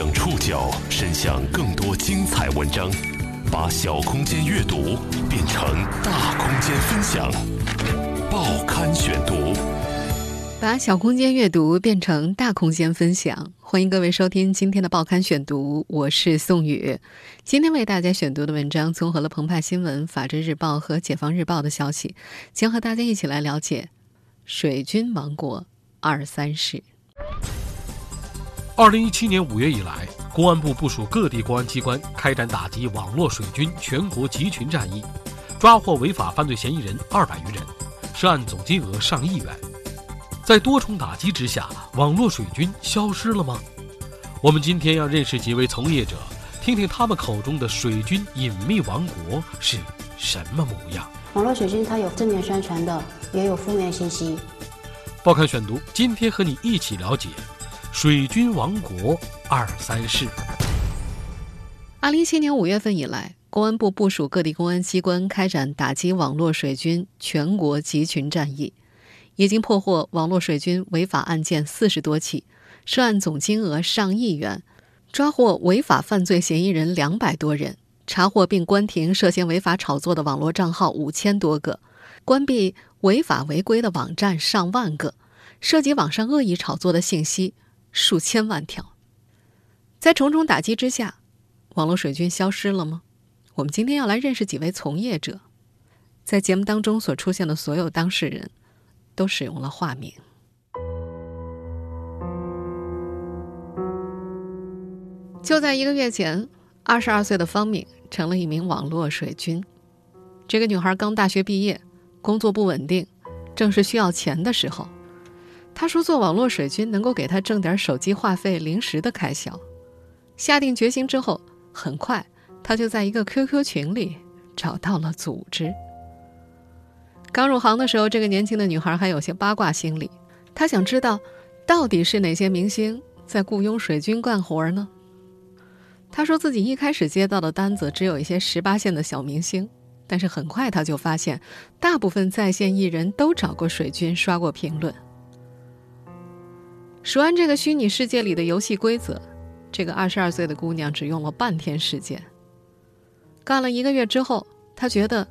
将触角伸向更多精彩文章，把小空间阅读变成大空间分享。报刊选读，把小空间阅读变成大空间分享。欢迎各位收听今天的报刊选读，我是宋宇。今天为大家选读的文章综合了澎湃新闻、法制日报和解放日报的消息，将和大家一起来了解水军王国二三事。二零一七年五月以来，公安部部署各地公安机关开展打击网络水军全国集群战役，抓获违法犯罪嫌疑人二百余人，涉案总金额上亿元。在多重打击之下，网络水军消失了吗？我们今天要认识几位从业者，听听他们口中的水军隐秘王国是什么模样。网络水军它有正面宣传的，也有负面信息。报刊选读，今天和你一起了解。水军王国二三事。二零一七年五月份以来，公安部部署各地公安机关开展打击网络水军全国集群战役，已经破获网络水军违法案件四十多起，涉案总金额上亿元，抓获违法犯罪嫌疑人两百多人，查获并关停涉嫌违法炒作的网络账号五千多个，关闭违法违规的网站上万个，涉及网上恶意炒作的信息。数千万条，在重重打击之下，网络水军消失了吗？我们今天要来认识几位从业者，在节目当中所出现的所有当事人，都使用了化名。就在一个月前，二十二岁的方敏成了一名网络水军。这个女孩刚大学毕业，工作不稳定，正是需要钱的时候。他说：“做网络水军能够给他挣点手机话费、零食的开销。”下定决心之后，很快他就在一个 QQ 群里找到了组织。刚入行的时候，这个年轻的女孩还有些八卦心理，她想知道到底是哪些明星在雇佣水军干活呢？她说自己一开始接到的单子只有一些十八线的小明星，但是很快她就发现，大部分在线艺人都找过水军刷过评论。熟完这个虚拟世界里的游戏规则，这个二十二岁的姑娘只用了半天时间。干了一个月之后，她觉得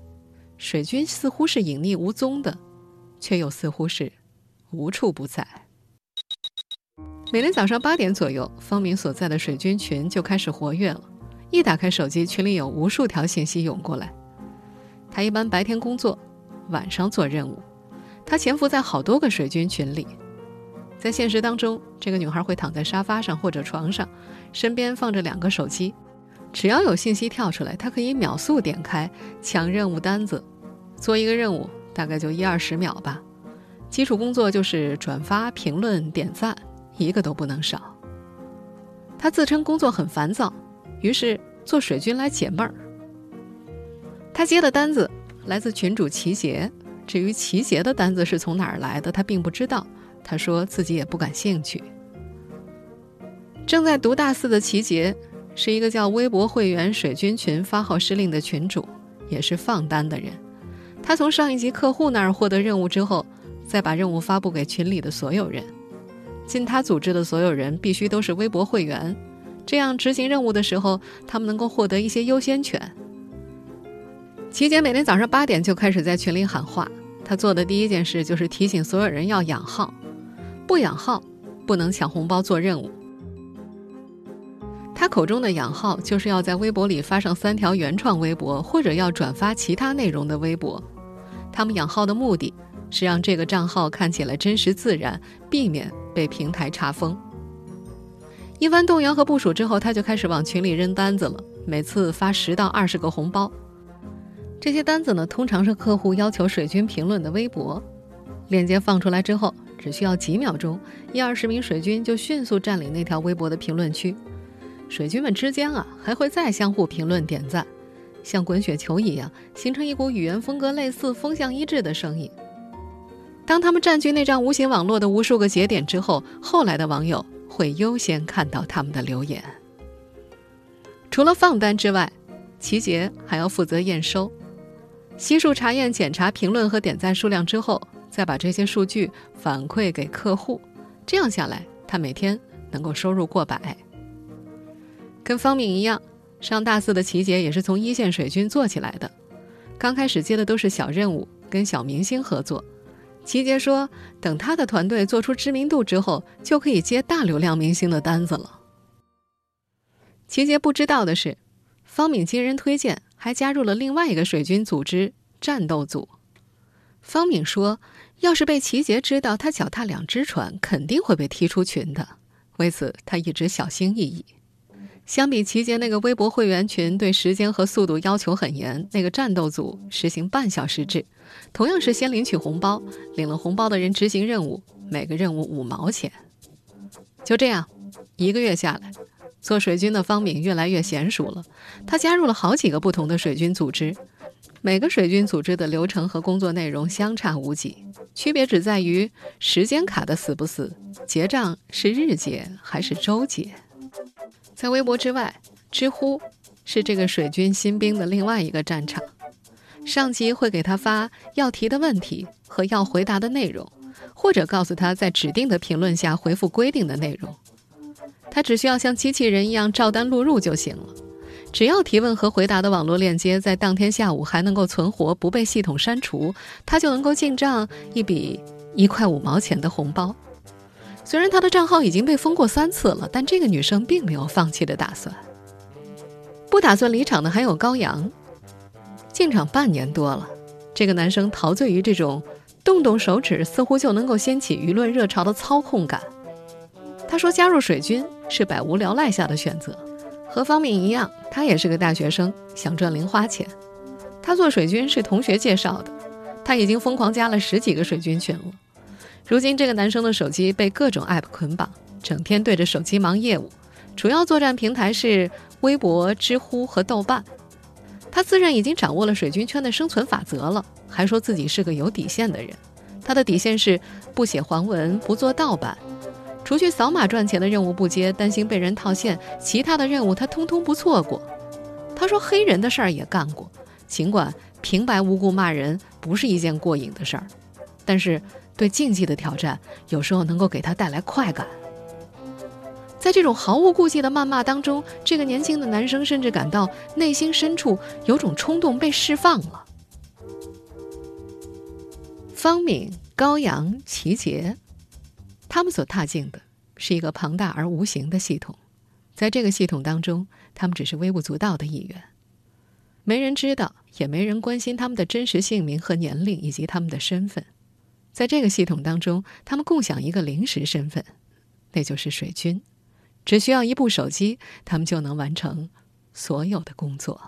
水军似乎是隐匿无踪的，却又似乎是无处不在。每天早上八点左右，方明所在的水军群就开始活跃了。一打开手机，群里有无数条信息涌过来。他一般白天工作，晚上做任务。他潜伏在好多个水军群里。在现实当中，这个女孩会躺在沙发上或者床上，身边放着两个手机，只要有信息跳出来，她可以秒速点开抢任务单子，做一个任务大概就一二十秒吧。基础工作就是转发、评论、点赞，一个都不能少。她自称工作很烦躁，于是做水军来解闷儿。她接的单子来自群主齐杰，至于齐杰的单子是从哪儿来的，她并不知道。他说自己也不感兴趣。正在读大四的齐杰，是一个叫微博会员水军群发号施令的群主，也是放单的人。他从上一级客户那儿获得任务之后，再把任务发布给群里的所有人。进他组织的所有人必须都是微博会员，这样执行任务的时候，他们能够获得一些优先权。齐杰每天早上八点就开始在群里喊话，他做的第一件事就是提醒所有人要养号。不养号，不能抢红包做任务。他口中的养号，就是要在微博里发上三条原创微博，或者要转发其他内容的微博。他们养号的目的是让这个账号看起来真实自然，避免被平台查封。一番动员和部署之后，他就开始往群里扔单子了，每次发十到二十个红包。这些单子呢，通常是客户要求水军评论的微博，链接放出来之后。只需要几秒钟，一二十名水军就迅速占领那条微博的评论区。水军们之间啊，还会再相互评论点赞，像滚雪球一样，形成一股语言风格类似、风向一致的声音。当他们占据那张无形网络的无数个节点之后，后来的网友会优先看到他们的留言。除了放单之外，齐杰还要负责验收，悉数查验、检查评论和点赞数量之后。再把这些数据反馈给客户，这样下来，他每天能够收入过百。跟方敏一样，上大四的齐杰也是从一线水军做起来的。刚开始接的都是小任务，跟小明星合作。齐杰说，等他的团队做出知名度之后，就可以接大流量明星的单子了。齐杰不知道的是，方敏经人推荐，还加入了另外一个水军组织——战斗组。方敏说，要是被齐杰知道他脚踏两只船，肯定会被踢出群的。为此，他一直小心翼翼。相比齐杰那个微博会员群对时间和速度要求很严，那个战斗组实行半小时制，同样是先领取红包，领了红包的人执行任务，每个任务五毛钱。就这样，一个月下来，做水军的方敏越来越娴熟了。他加入了好几个不同的水军组织，每个水军组织的流程和工作内容相差无几，区别只在于时间卡的死不死，结账是日结还是周结。在微博之外，知乎是这个水军新兵的另外一个战场。上级会给他发要提的问题和要回答的内容，或者告诉他在指定的评论下回复规定的内容。他只需要像机器人一样照单录入就行了。只要提问和回答的网络链接在当天下午还能够存活，不被系统删除，他就能够进账一笔一块五毛钱的红包。虽然她的账号已经被封过三次了，但这个女生并没有放弃的打算。不打算离场的还有高阳，进场半年多了，这个男生陶醉于这种动动手指似乎就能够掀起舆论热潮的操控感。他说加入水军是百无聊赖下的选择，和方敏一样，他也是个大学生，想赚零花钱。他做水军是同学介绍的，他已经疯狂加了十几个水军群了。如今，这个男生的手机被各种 App 捆绑，整天对着手机忙业务。主要作战平台是微博、知乎和豆瓣。他自认已经掌握了水军圈的生存法则了，还说自己是个有底线的人。他的底线是不写黄文，不做盗版，除去扫码赚钱的任务不接，担心被人套现，其他的任务他通通不错过。他说黑人的事儿也干过，尽管平白无故骂人不是一件过瘾的事儿，但是。对竞技的挑战，有时候能够给他带来快感。在这种毫无顾忌的谩骂当中，这个年轻的男生甚至感到内心深处有种冲动被释放了。方敏、高阳、齐杰，他们所踏进的是一个庞大而无形的系统，在这个系统当中，他们只是微不足道的一员，没人知道，也没人关心他们的真实姓名和年龄以及他们的身份。在这个系统当中，他们共享一个临时身份，那就是水军。只需要一部手机，他们就能完成所有的工作。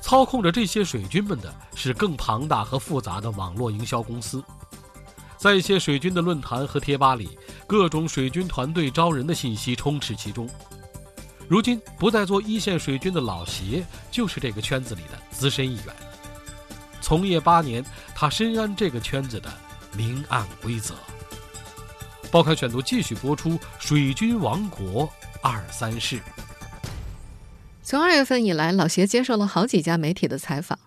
操控着这些水军们的是更庞大和复杂的网络营销公司。在一些水军的论坛和贴吧里，各种水军团队招人的信息充斥其中。如今不再做一线水军的老邪，就是这个圈子里的资深一员。从业八年，他深谙这个圈子的明暗规则。报刊选读继续播出《水军王国二三事》。从二月份以来，老邪接受了好几家媒体的采访。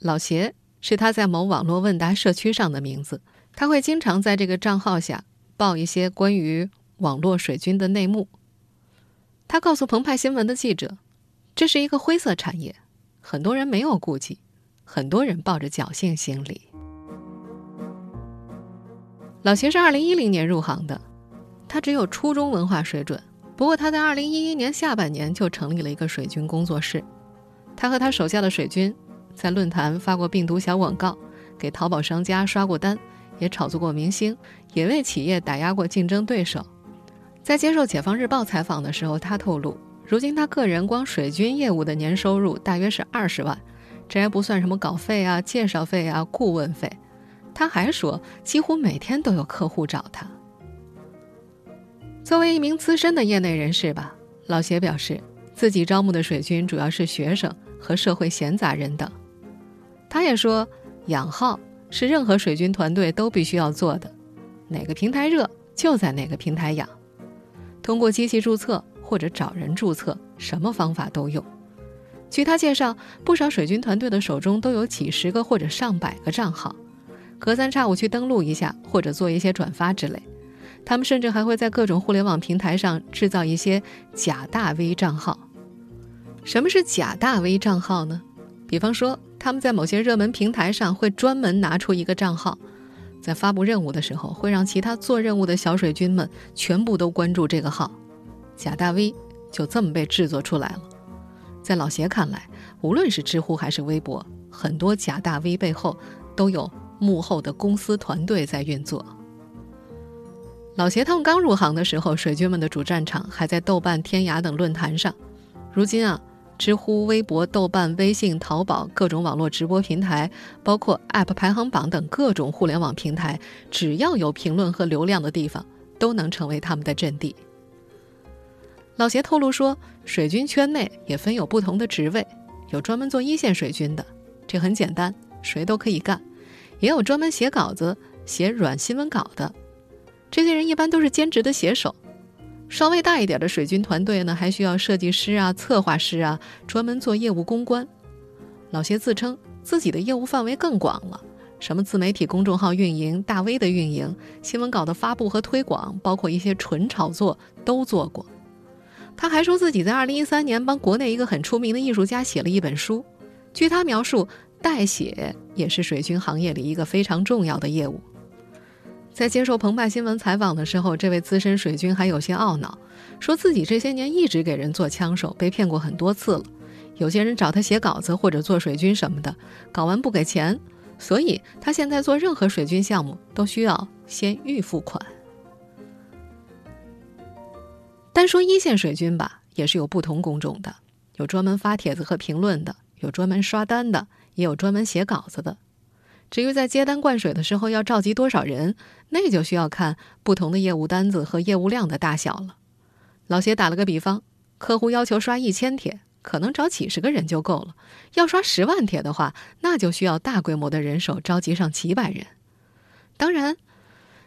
老邪是他在某网络问答社区上的名字，他会经常在这个账号下报一些关于网络水军的内幕。他告诉澎湃新闻的记者：“这是一个灰色产业，很多人没有顾忌。”很多人抱着侥幸心理。老邪是二零一零年入行的，他只有初中文化水准。不过他在二零一一年下半年就成立了一个水军工作室。他和他手下的水军在论坛发过病毒小广告，给淘宝商家刷过单，也炒作过明星，也为企业打压过竞争对手。在接受《解放日报》采访的时候，他透露，如今他个人光水军业务的年收入大约是二十万。这还不算什么稿费啊、介绍费啊、顾问费。他还说，几乎每天都有客户找他。作为一名资深的业内人士吧，老邪表示，自己招募的水军主要是学生和社会闲杂人等。他也说，养号是任何水军团队都必须要做的，哪个平台热就在哪个平台养，通过机器注册或者找人注册，什么方法都有。据他介绍，不少水军团队的手中都有几十个或者上百个账号，隔三差五去登录一下，或者做一些转发之类。他们甚至还会在各种互联网平台上制造一些假大 V 账号。什么是假大 V 账号呢？比方说，他们在某些热门平台上会专门拿出一个账号，在发布任务的时候，会让其他做任务的小水军们全部都关注这个号，假大 V 就这么被制作出来了。在老邪看来，无论是知乎还是微博，很多假大 V 背后都有幕后的公司团队在运作。老邪他们刚入行的时候，水军们的主战场还在豆瓣、天涯等论坛上，如今啊。知乎、微博、豆瓣、微信、淘宝各种网络直播平台，包括 App 排行榜等各种互联网平台，只要有评论和流量的地方，都能成为他们的阵地。老邪透露说，水军圈内也分有不同的职位，有专门做一线水军的，这很简单，谁都可以干；也有专门写稿子、写软新闻稿的，这些人一般都是兼职的写手。稍微大一点的水军团队呢，还需要设计师啊、策划师啊，专门做业务公关。老谢自称自己的业务范围更广了，什么自媒体公众号运营、大 V 的运营、新闻稿的发布和推广，包括一些纯炒作都做过。他还说自己在2013年帮国内一个很出名的艺术家写了一本书。据他描述，代写也是水军行业里一个非常重要的业务。在接受澎湃新闻采访的时候，这位资深水军还有些懊恼，说自己这些年一直给人做枪手，被骗过很多次了。有些人找他写稿子或者做水军什么的，搞完不给钱，所以他现在做任何水军项目都需要先预付款。单说一线水军吧，也是有不同工种的，有专门发帖子和评论的，有专门刷单的，也有专门写稿子的。至于在接单灌水的时候要召集多少人，那就需要看不同的业务单子和业务量的大小了。老谢打了个比方，客户要求刷一千帖，可能找几十个人就够了；要刷十万帖的话，那就需要大规模的人手召集上几百人。当然，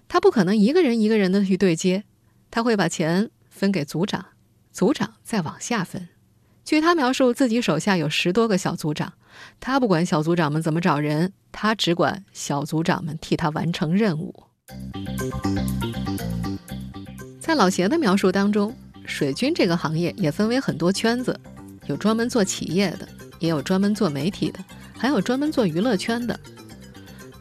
他不可能一个人一个人的去对接，他会把钱分给组长，组长再往下分。据他描述，自己手下有十多个小组长，他不管小组长们怎么找人，他只管小组长们替他完成任务。在老邪的描述当中，水军这个行业也分为很多圈子，有专门做企业的，也有专门做媒体的，还有专门做娱乐圈的，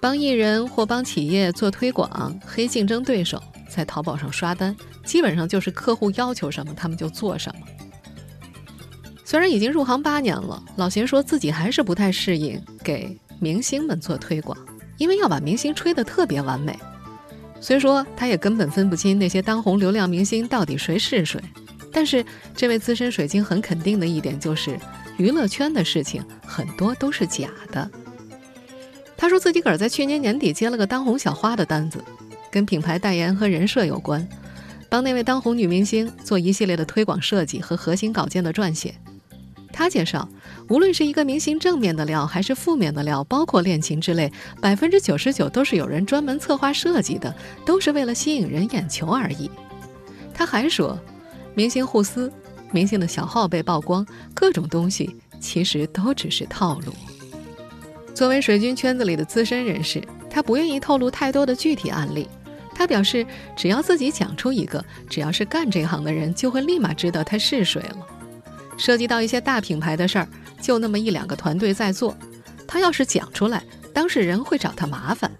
帮艺人或帮企业做推广、黑竞争对手，在淘宝上刷单，基本上就是客户要求什么，他们就做什么。虽然已经入行八年了，老邢说自己还是不太适应给明星们做推广，因为要把明星吹得特别完美。虽说他也根本分不清那些当红流量明星到底谁是谁，但是这位资深水晶很肯定的一点就是，娱乐圈的事情很多都是假的。他说自己个儿在去年年底接了个当红小花的单子，跟品牌代言和人设有关，帮那位当红女明星做一系列的推广设计和核心稿件的撰写。他介绍，无论是一个明星正面的料，还是负面的料，包括恋情之类，百分之九十九都是有人专门策划设计的，都是为了吸引人眼球而已。他还说，明星互撕，明星的小号被曝光，各种东西其实都只是套路。作为水军圈子里的资深人士，他不愿意透露太多的具体案例。他表示，只要自己讲出一个，只要是干这行的人，就会立马知道他是谁了。涉及到一些大品牌的事儿，就那么一两个团队在做。他要是讲出来，当事人会找他麻烦。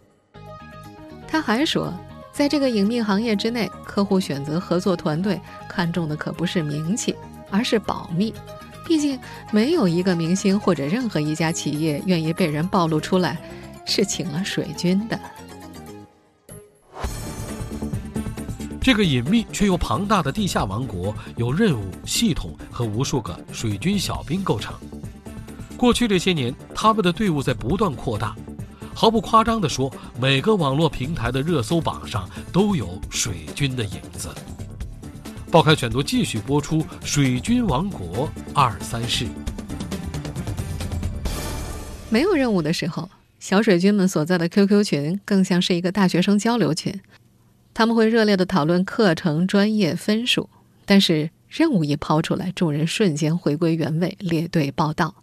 他还说，在这个隐秘行业之内，客户选择合作团队看重的可不是名气，而是保密。毕竟，没有一个明星或者任何一家企业愿意被人暴露出来是请了水军的。这个隐秘却又庞大的地下王国，由任务、系统和无数个水军小兵构成。过去这些年，他们的队伍在不断扩大。毫不夸张地说，每个网络平台的热搜榜上都有水军的影子。报刊选读继续播出《水军王国二三事》。没有任务的时候，小水军们所在的 QQ 群更像是一个大学生交流群。他们会热烈的讨论课程、专业、分数，但是任务一抛出来，众人瞬间回归原位，列队报道。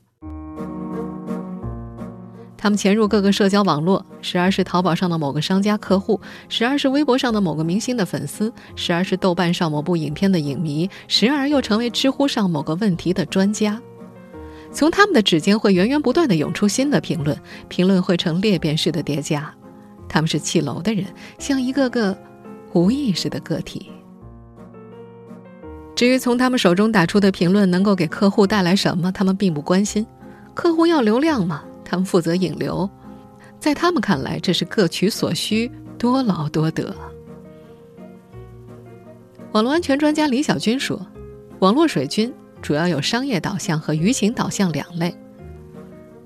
他们潜入各个社交网络，时而是淘宝上的某个商家客户，时而是微博上的某个明星的粉丝，时而是豆瓣上某部影片的影迷，时而又成为知乎上某个问题的专家。从他们的指尖会源源不断的涌出新的评论，评论会成裂变式的叠加。他们是气楼的人，像一个个无意识的个体。至于从他们手中打出的评论能够给客户带来什么，他们并不关心。客户要流量嘛，他们负责引流。在他们看来，这是各取所需，多劳多得。网络安全专家李小军说：“网络水军主要有商业导向和舆情导向两类。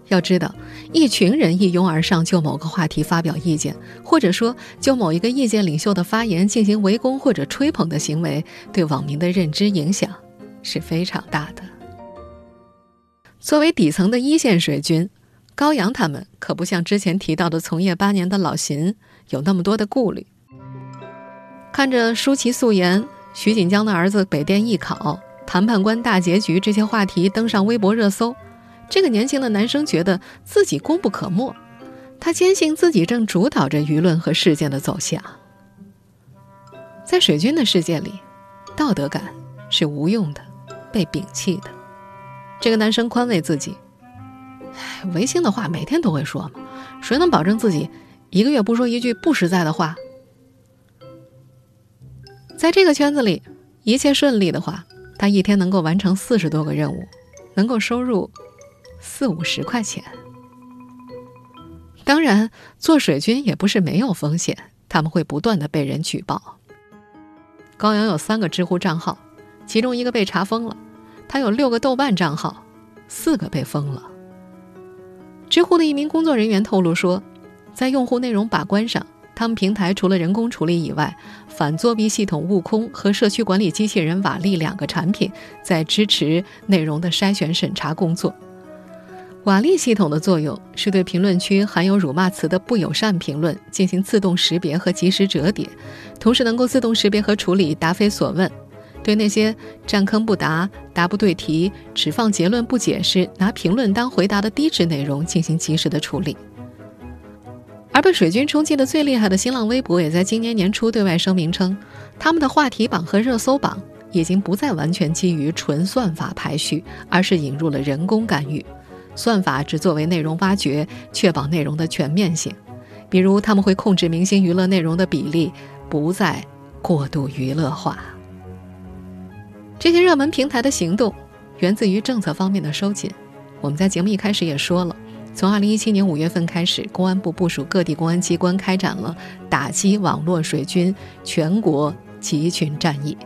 要知道，一群人一拥而上就某个话题发表意见，或者说就某一个意见领袖的发言进行围攻或者吹捧的行为，对网民的认知影响是非常大的。作为底层的一线水军。”高阳他们可不像之前提到的从业八年的老邢有那么多的顾虑。看着舒淇素颜、徐锦江的儿子北电艺考、谈判官大结局这些话题登上微博热搜，这个年轻的男生觉得自己功不可没。他坚信自己正主导着舆论和事件的走向。在水军的世界里，道德感是无用的，被摒弃的。这个男生宽慰自己。违心的话每天都会说嘛，谁能保证自己一个月不说一句不实在的话？在这个圈子里，一切顺利的话，他一天能够完成四十多个任务，能够收入四五十块钱。当然，做水军也不是没有风险，他们会不断的被人举报。高阳有三个知乎账号，其中一个被查封了；他有六个豆瓣账号，四个被封了。知乎的一名工作人员透露说，在用户内容把关上，他们平台除了人工处理以外，反作弊系统悟空和社区管理机器人瓦力两个产品在支持内容的筛选审查工作。瓦力系统的作用是对评论区含有辱骂词的不友善评论进行自动识别和及时折叠，同时能够自动识别和处理答非所问。对那些占坑不答、答不对题、只放结论不解释、拿评论当回答的低质内容进行及时的处理。而被水军冲击的最厉害的新浪微博，也在今年年初对外声明称，他们的话题榜和热搜榜已经不再完全基于纯算法排序，而是引入了人工干预。算法只作为内容挖掘，确保内容的全面性。比如，他们会控制明星娱乐内容的比例，不再过度娱乐化。这些热门平台的行动，源自于政策方面的收紧。我们在节目一开始也说了，从二零一七年五月份开始，公安部部署各地公安机关开展了打击网络水军全国集群战役。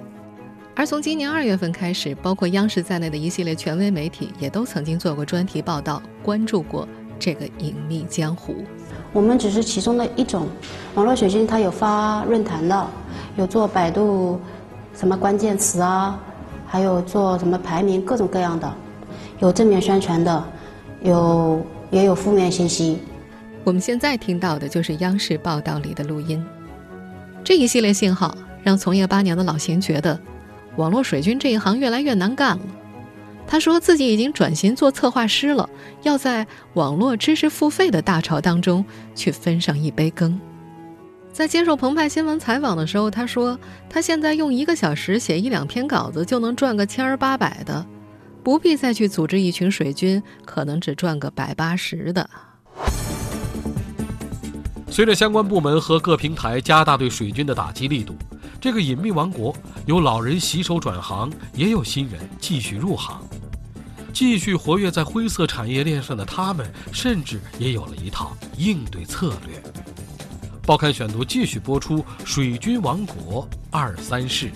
而从今年二月份开始，包括央视在内的一系列权威媒体也都曾经做过专题报道，关注过这个隐秘江湖。我们只是其中的一种，网络水军他有发论坛的，有做百度什么关键词啊。还有做什么排名，各种各样的，有正面宣传的，有也有负面信息。我们现在听到的就是央视报道里的录音。这一系列信号让从业八年的老邢觉得，网络水军这一行越来越难干了。他说自己已经转型做策划师了，要在网络知识付费的大潮当中去分上一杯羹。在接受澎湃新闻采访的时候，他说：“他现在用一个小时写一两篇稿子就能赚个千儿八百的，不必再去组织一群水军，可能只赚个百八十的。”随着相关部门和各平台加大对水军的打击力度，这个隐秘王国有老人洗手转行，也有新人继续入行，继续活跃在灰色产业链上的他们，甚至也有了一套应对策略。报刊选读继续播出《水军王国二三事》。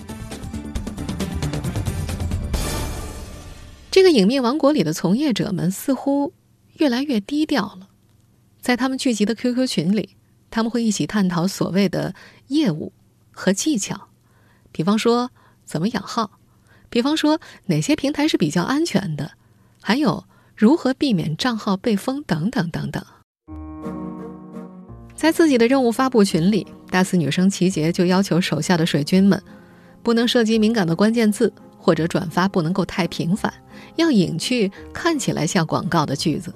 这个隐秘王国里的从业者们似乎越来越低调了，在他们聚集的 QQ 群里，他们会一起探讨所谓的业务和技巧，比方说怎么养号，比方说哪些平台是比较安全的，还有如何避免账号被封等等等等。在自己的任务发布群里，大四女生齐杰就要求手下的水军们，不能涉及敏感的关键字，或者转发不能够太频繁，要隐去看起来像广告的句子。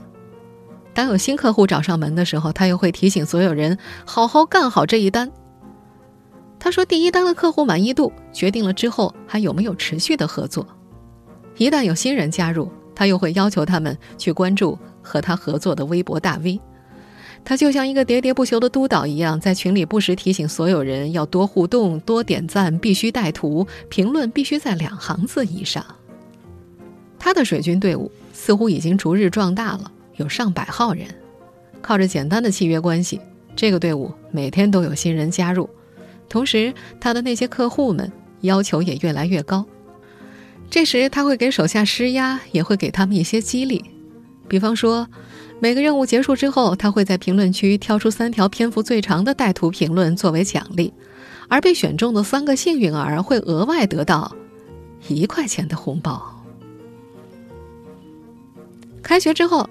当有新客户找上门的时候，他又会提醒所有人好好干好这一单。他说，第一单的客户满意度决定了之后还有没有持续的合作。一旦有新人加入，他又会要求他们去关注和他合作的微博大 V。他就像一个喋喋不休的督导一样，在群里不时提醒所有人要多互动、多点赞，必须带图，评论必须在两行字以上。他的水军队伍似乎已经逐日壮大了，有上百号人。靠着简单的契约关系，这个队伍每天都有新人加入。同时，他的那些客户们要求也越来越高。这时，他会给手下施压，也会给他们一些激励，比方说。每个任务结束之后，他会在评论区挑出三条篇幅最长的带图评论作为奖励，而被选中的三个幸运儿会额外得到一块钱的红包。开学之后，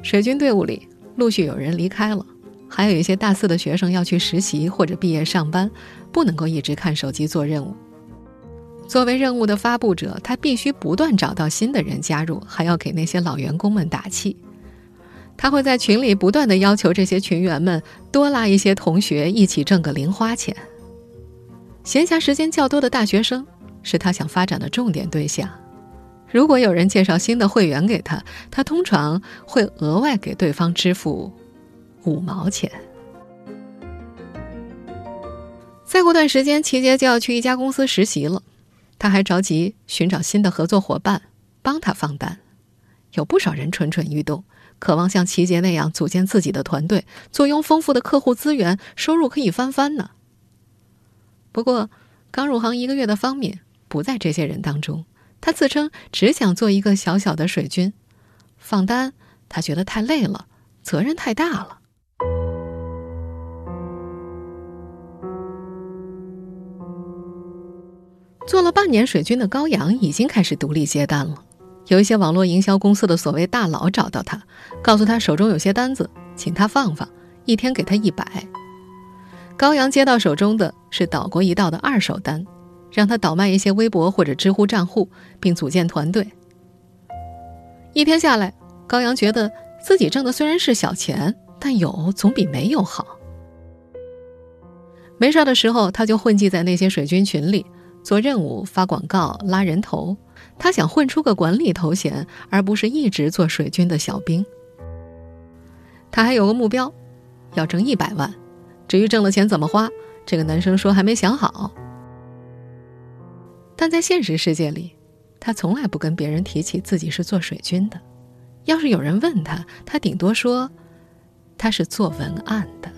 水军队伍里陆续有人离开了，还有一些大四的学生要去实习或者毕业上班，不能够一直看手机做任务。作为任务的发布者，他必须不断找到新的人加入，还要给那些老员工们打气。他会在群里不断的要求这些群员们多拉一些同学一起挣个零花钱。闲暇时间较多的大学生是他想发展的重点对象。如果有人介绍新的会员给他，他通常会额外给对方支付五毛钱。再过段时间，齐杰就要去一家公司实习了，他还着急寻找新的合作伙伴帮他放单。有不少人蠢蠢欲动。渴望像齐杰那样组建自己的团队，坐拥丰富的客户资源，收入可以翻番呢。不过，刚入行一个月的方敏不在这些人当中。他自称只想做一个小小的水军，放单他觉得太累了，责任太大了。做了半年水军的高阳已经开始独立接单了。有一些网络营销公司的所谓大佬找到他，告诉他手中有些单子，请他放放，一天给他一百。高阳接到手中的是岛国一道的二手单，让他倒卖一些微博或者知乎账户，并组建团队。一天下来，高阳觉得自己挣的虽然是小钱，但有总比没有好。没事的时候，他就混迹在那些水军群里，做任务、发广告、拉人头。他想混出个管理头衔，而不是一直做水军的小兵。他还有个目标，要挣一百万。至于挣了钱怎么花，这个男生说还没想好。但在现实世界里，他从来不跟别人提起自己是做水军的。要是有人问他，他顶多说他是做文案的。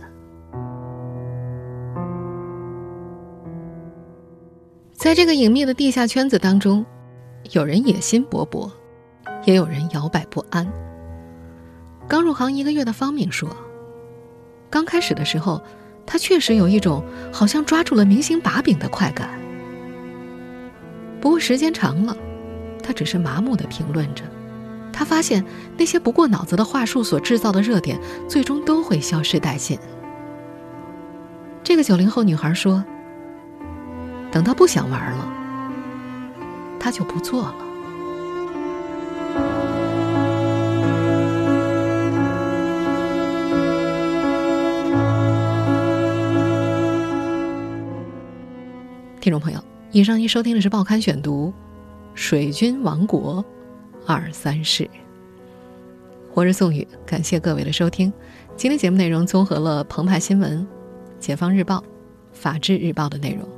在这个隐秘的地下圈子当中。有人野心勃勃，也有人摇摆不安。刚入行一个月的方敏说：“刚开始的时候，他确实有一种好像抓住了明星把柄的快感。不过时间长了，他只是麻木的评论着。他发现那些不过脑子的话术所制造的热点，最终都会消失殆尽。”这个九零后女孩说：“等到不想玩了。”他就不做了。听众朋友，以上您收听的是《报刊选读》，水军王国二三事。我是宋宇，感谢各位的收听。今天节目内容综合了澎湃新闻、解放日报、法制日报的内容。